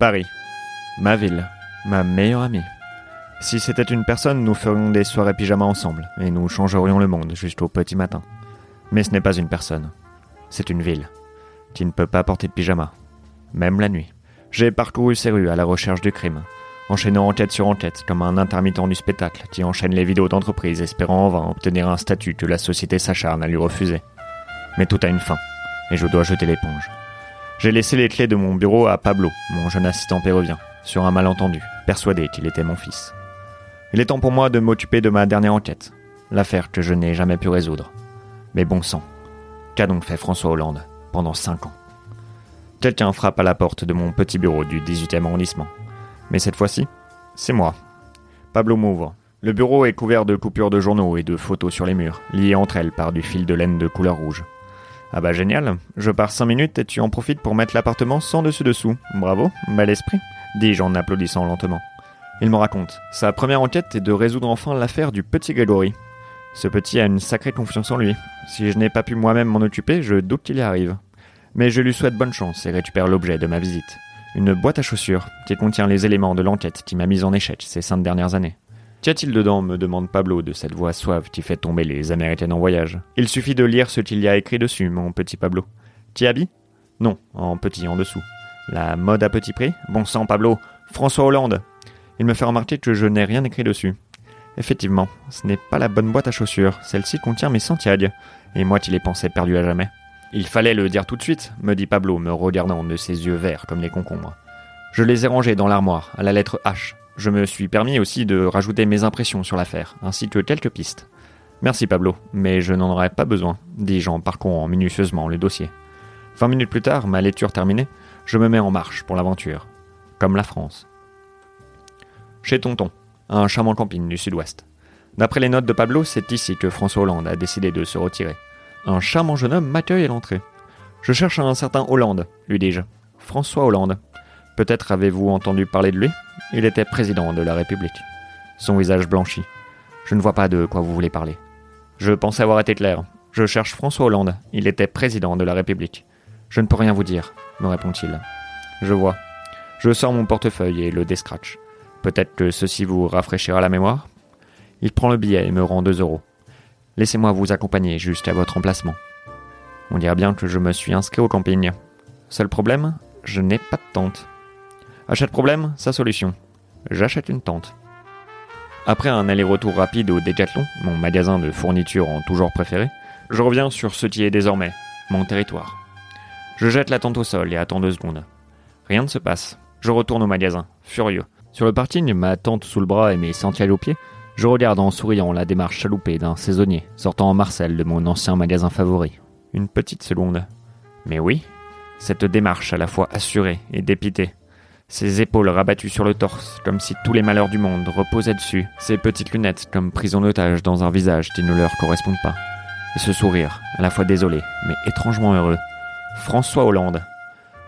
Paris. Ma ville. Ma meilleure amie. Si c'était une personne, nous ferions des soirées pyjama ensemble, et nous changerions le monde jusqu'au petit matin. Mais ce n'est pas une personne. C'est une ville. qui ne peut pas porter de pyjama. Même la nuit. J'ai parcouru ces rues à la recherche du crime, enchaînant enquête sur enquête comme un intermittent du spectacle qui enchaîne les vidéos d'entreprise espérant en vain obtenir un statut que la société s'acharne à lui refuser. Mais tout a une fin, et je dois jeter l'éponge. J'ai laissé les clés de mon bureau à Pablo, mon jeune assistant péruvien, sur un malentendu, persuadé qu'il était mon fils. Il est temps pour moi de m'occuper de ma dernière enquête, l'affaire que je n'ai jamais pu résoudre. Mais bon sang, qu'a donc fait François Hollande pendant cinq ans? Quelqu'un frappe à la porte de mon petit bureau du 18e arrondissement. Mais cette fois-ci, c'est moi. Pablo m'ouvre. Le bureau est couvert de coupures de journaux et de photos sur les murs, liées entre elles par du fil de laine de couleur rouge. Ah bah génial, je pars cinq minutes et tu en profites pour mettre l'appartement sans dessus-dessous. Bravo, bel esprit, dis-je en applaudissant lentement. Il me raconte. Sa première enquête est de résoudre enfin l'affaire du petit Grégory. Ce petit a une sacrée confiance en lui. Si je n'ai pas pu moi-même m'en occuper, je doute qu'il y arrive. Mais je lui souhaite bonne chance et récupère l'objet de ma visite. Une boîte à chaussures qui contient les éléments de l'enquête qui m'a mise en échec ces cinq dernières années. Qu'y a-t-il dedans me demande Pablo de cette voix suave qui fait tomber les Américaines en voyage. Il suffit de lire ce qu'il y a écrit dessus, mon petit Pablo. T'y habille Non, en petit en dessous. La mode à petit prix? Bon sang, Pablo François Hollande Il me fait remarquer que je n'ai rien écrit dessus. Effectivement, ce n'est pas la bonne boîte à chaussures. Celle-ci contient mes Santiago. Et moi qui les pensais perdus à jamais. Il fallait le dire tout de suite, me dit Pablo, me regardant de ses yeux verts comme les concombres. Je les ai rangés dans l'armoire, à la lettre H. Je me suis permis aussi de rajouter mes impressions sur l'affaire, ainsi que quelques pistes. Merci Pablo, mais je n'en aurais pas besoin, dis-je en parcourant minutieusement le dossier. Vingt minutes plus tard, ma lecture terminée, je me mets en marche pour l'aventure. Comme la France. Chez Tonton, un charmant camping du sud-ouest. D'après les notes de Pablo, c'est ici que François Hollande a décidé de se retirer. Un charmant jeune homme m'accueille à l'entrée. Je cherche un certain Hollande, lui dis-je. François Hollande. Peut-être avez-vous entendu parler de lui? Il était président de la République. Son visage blanchit. Je ne vois pas de quoi vous voulez parler. Je pensais avoir été clair. Je cherche François Hollande. Il était président de la République. Je ne peux rien vous dire, me répond-il. Je vois. Je sors mon portefeuille et le descratch. Peut-être que ceci vous rafraîchira la mémoire? Il prend le billet et me rend deux euros. Laissez-moi vous accompagner jusqu'à votre emplacement. On dirait bien que je me suis inscrit au camping. Seul problème, je n'ai pas de tente. Achète problème, sa solution. J'achète une tente. Après un aller-retour rapide au Decathlon, mon magasin de fournitures en tout genre préféré, je reviens sur ce qui est désormais mon territoire. Je jette la tente au sol et attends deux secondes. Rien ne se passe. Je retourne au magasin, furieux. Sur le parking, ma tente sous le bras et mes sentiers aux pieds, je regarde en souriant la démarche chaloupée d'un saisonnier sortant en Marcel de mon ancien magasin favori. Une petite seconde. Mais oui, cette démarche à la fois assurée et dépitée. Ses épaules rabattues sur le torse, comme si tous les malheurs du monde reposaient dessus. Ses petites lunettes comme prises en dans un visage qui ne leur correspond pas. Et ce sourire, à la fois désolé, mais étrangement heureux. François Hollande.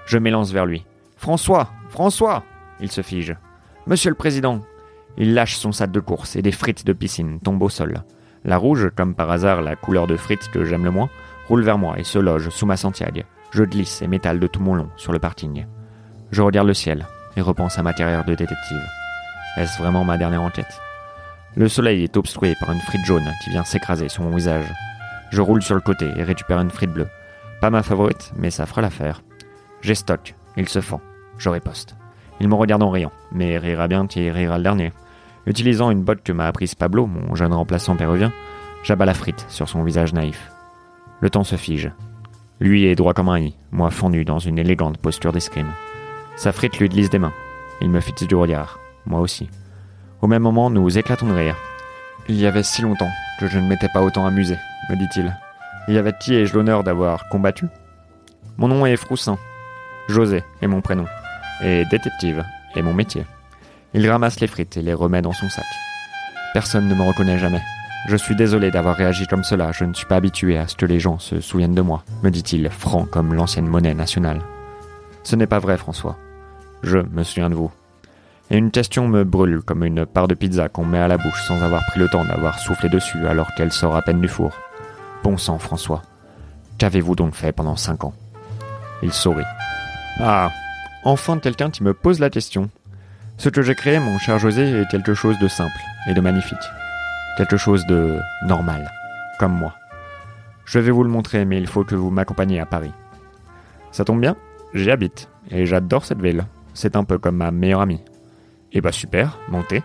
Je m'élance vers lui. François François Il se fige. Monsieur le Président Il lâche son sac de course et des frites de piscine tombent au sol. La rouge, comme par hasard la couleur de frites que j'aime le moins, roule vers moi et se loge sous ma Santiago. Je glisse et m'étale de tout mon long sur le parking. Je regarde le ciel et repense à ma carrière de détective. Est-ce vraiment ma dernière enquête? Le soleil est obstrué par une frite jaune qui vient s'écraser sur mon visage. Je roule sur le côté et récupère une frite bleue. Pas ma favorite, mais ça fera l'affaire. J'estoque, il se fend. Je riposte. Il me regarde en riant, mais rira bien qui rira le dernier. Utilisant une botte que m'a apprise Pablo, mon jeune remplaçant péruvien, j'abats la frite sur son visage naïf. Le temps se fige. Lui est droit comme un i, moi fendu dans une élégante posture d'escrime. Sa frite lui glisse des mains. Il me fixe du regard, moi aussi. Au même moment, nous éclatons de rire. Il y avait si longtemps que je ne m'étais pas autant amusé, me dit-il. Il y avait qui ai-je l'honneur d'avoir combattu? Mon nom est Froussin. José est mon prénom. Et détective est mon métier. Il ramasse les frites et les remet dans son sac. Personne ne me reconnaît jamais. Je suis désolé d'avoir réagi comme cela, je ne suis pas habitué à ce que les gens se souviennent de moi, me dit-il, franc comme l'ancienne monnaie nationale. Ce n'est pas vrai, François. Je me souviens de vous. Et une question me brûle comme une part de pizza qu'on met à la bouche sans avoir pris le temps d'avoir soufflé dessus alors qu'elle sort à peine du four. Bon sang, François. Qu'avez-vous donc fait pendant cinq ans? Il sourit. Ah, enfin quelqu'un qui me pose la question. Ce que j'ai créé, mon cher José, est quelque chose de simple et de magnifique. Quelque chose de normal, comme moi. Je vais vous le montrer, mais il faut que vous m'accompagniez à Paris. Ça tombe bien, j'y habite, et j'adore cette ville. C'est un peu comme ma meilleure amie. Eh bah super, montez.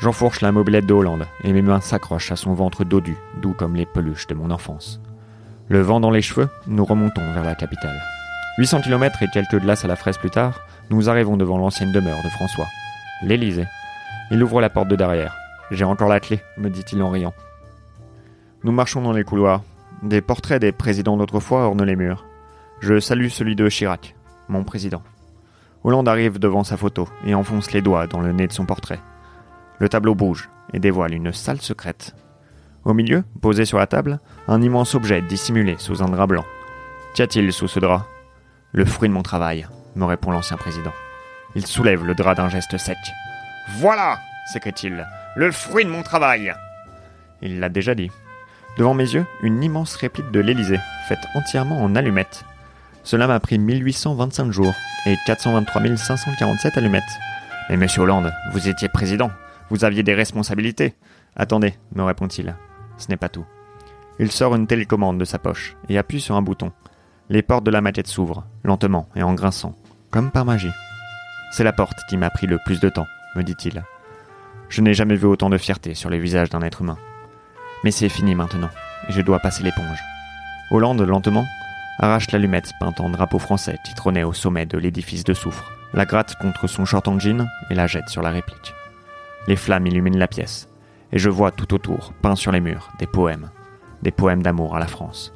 J'enfourche la mobilette de Hollande, et mes mains s'accrochent à son ventre dodu, doux comme les peluches de mon enfance. Le vent dans les cheveux, nous remontons vers la capitale. 800 km et quelques glaces à la fraise plus tard, nous arrivons devant l'ancienne demeure de François, l'Élysée. Il ouvre la porte de derrière. J'ai encore la clé, me dit-il en riant. Nous marchons dans les couloirs. Des portraits des présidents d'autrefois ornent les murs. Je salue celui de Chirac, mon président. Hollande arrive devant sa photo et enfonce les doigts dans le nez de son portrait. Le tableau bouge et dévoile une salle secrète. Au milieu, posé sur la table, un immense objet dissimulé sous un drap blanc. Qu'y a-t-il sous ce drap? Le fruit de mon travail, me répond l'ancien président. Il soulève le drap d'un geste sec. Voilà s'écrie-t-il. Le fruit de mon travail Il l'a déjà dit. Devant mes yeux, une immense réplique de l'Élysée, faite entièrement en allumettes. Cela m'a pris 1825 jours et 423 547 allumettes. Mais monsieur Hollande, vous étiez président. Vous aviez des responsabilités. Attendez, me répond-il. Ce n'est pas tout. Il sort une télécommande de sa poche et appuie sur un bouton. Les portes de la maquette s'ouvrent, lentement et en grinçant, comme par magie. C'est la porte qui m'a pris le plus de temps, me dit-il. Je n'ai jamais vu autant de fierté sur les visages d'un être humain. Mais c'est fini maintenant, et je dois passer l'éponge. Hollande, lentement, arrache l'allumette peinte en drapeau français qui trônait au sommet de l'édifice de soufre, la gratte contre son short en jean et la jette sur la réplique. Les flammes illuminent la pièce, et je vois tout autour, peints sur les murs, des poèmes, des poèmes d'amour à la France.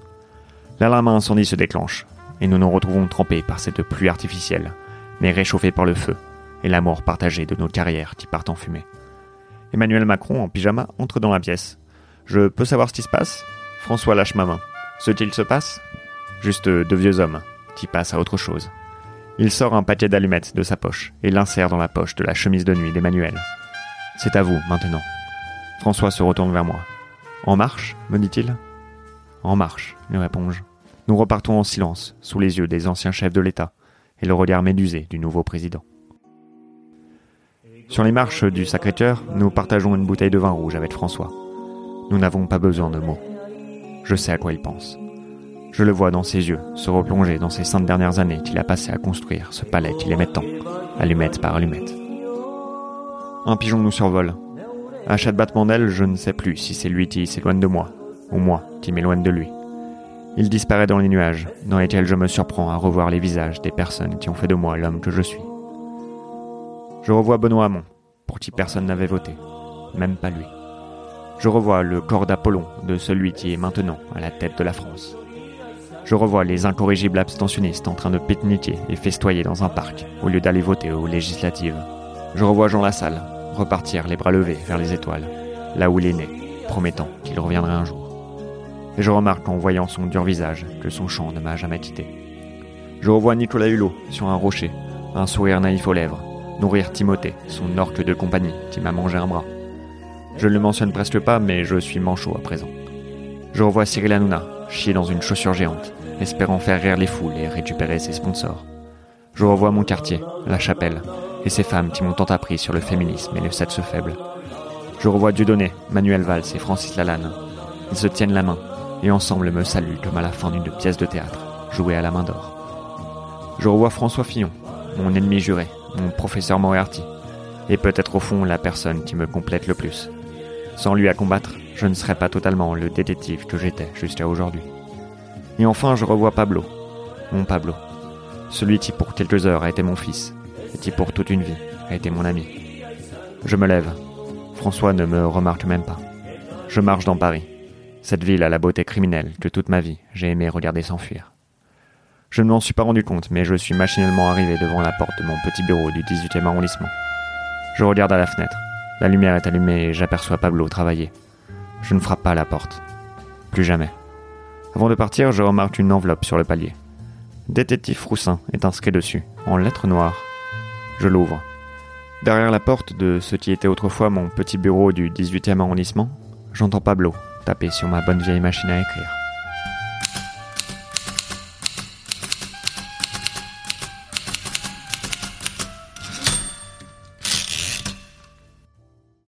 L'alarme incendie se déclenche, et nous nous retrouvons trempés par cette pluie artificielle, mais réchauffés par le feu et l'amour partagé de nos carrières qui partent en fumée. Emmanuel Macron, en pyjama, entre dans la pièce. Je peux savoir ce qui se passe? François lâche ma main. Ce qu'il se passe? Juste deux vieux hommes, qui passent à autre chose. Il sort un paquet d'allumettes de sa poche et l'insère dans la poche de la chemise de nuit d'Emmanuel. C'est à vous, maintenant. François se retourne vers moi. En marche me dit-il. En marche, lui réponds-je. Nous repartons en silence, sous les yeux des anciens chefs de l'État et le regard médusé du nouveau président. Sur les marches du Sacré-Cœur, nous partageons une bouteille de vin rouge avec François. Nous n'avons pas besoin de mots. Je sais à quoi il pense. Je le vois dans ses yeux, se replonger dans ces cinq dernières années qu'il a passées à construire ce palais qu'il aimait tant, allumette par allumette. Un pigeon nous survole. À chaque battement d'aile, je ne sais plus si c'est lui qui s'éloigne de moi, ou moi qui m'éloigne de lui. Il disparaît dans les nuages, dans lesquels je me surprends à revoir les visages des personnes qui ont fait de moi l'homme que je suis. Je revois Benoît Hamon, pour qui personne n'avait voté, même pas lui. Je revois le corps d'Apollon de celui qui est maintenant à la tête de la France. Je revois les incorrigibles abstentionnistes en train de pique-niquer et festoyer dans un parc au lieu d'aller voter aux législatives. Je revois Jean Lassalle repartir les bras levés vers les étoiles, là où il est né, promettant qu'il reviendrait un jour et je remarque en voyant son dur visage que son chant ne m'a jamais quitté. Je revois Nicolas Hulot sur un rocher, un sourire naïf aux lèvres, nourrir Timothée, son orque de compagnie qui m'a mangé un bras. Je ne le mentionne presque pas, mais je suis manchot à présent. Je revois Cyril Hanouna, chier dans une chaussure géante, espérant faire rire les foules et récupérer ses sponsors. Je revois mon quartier, la chapelle, et ces femmes qui m'ont tant appris sur le féminisme et le sexe faible. Je revois Dieudonné, Manuel Valls et Francis Lalanne. Ils se tiennent la main, et ensemble me saluent comme à la fin d'une pièce de théâtre, jouée à la main d'or. Je revois François Fillon, mon ennemi juré, mon professeur Moriarty, et peut-être au fond la personne qui me complète le plus. Sans lui à combattre, je ne serais pas totalement le détective que j'étais jusqu'à aujourd'hui. Et enfin, je revois Pablo, mon Pablo, celui qui pour quelques heures a été mon fils, et qui pour toute une vie a été mon ami. Je me lève. François ne me remarque même pas. Je marche dans Paris. Cette ville a la beauté criminelle que toute ma vie j'ai aimé regarder s'enfuir. Je ne m'en suis pas rendu compte, mais je suis machinalement arrivé devant la porte de mon petit bureau du 18e arrondissement. Je regarde à la fenêtre. La lumière est allumée et j'aperçois Pablo travailler. Je ne frappe pas à la porte. Plus jamais. Avant de partir, je remarque une enveloppe sur le palier. Détective Roussin est inscrit dessus, en lettres noires. Je l'ouvre. Derrière la porte de ce qui était autrefois mon petit bureau du 18e arrondissement, j'entends Pablo taper sur ma bonne vieille machine à écrire.